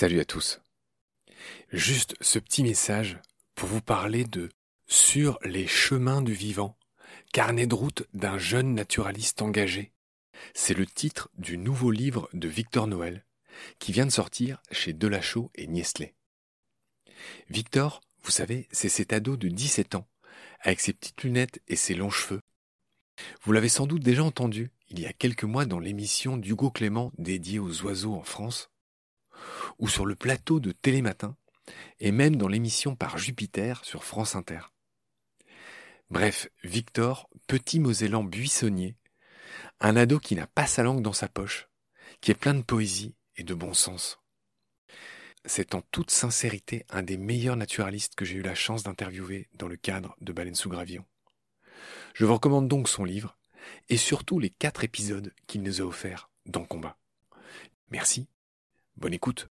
Salut à tous. Juste ce petit message pour vous parler de Sur les chemins du vivant, carnet de route d'un jeune naturaliste engagé. C'est le titre du nouveau livre de Victor Noël, qui vient de sortir chez Delachaux et Niestlé. Victor, vous savez, c'est cet ado de 17 ans, avec ses petites lunettes et ses longs cheveux. Vous l'avez sans doute déjà entendu il y a quelques mois dans l'émission d'Hugo Clément dédiée aux oiseaux en France ou sur le plateau de Télématin, et même dans l'émission par Jupiter sur France Inter. Bref, Victor, petit Mosellan buissonnier, un ado qui n'a pas sa langue dans sa poche, qui est plein de poésie et de bon sens. C'est en toute sincérité un des meilleurs naturalistes que j'ai eu la chance d'interviewer dans le cadre de Baleine sous Gravillon. Je vous recommande donc son livre, et surtout les quatre épisodes qu'il nous a offerts dans Combat. Merci Bonne écoute.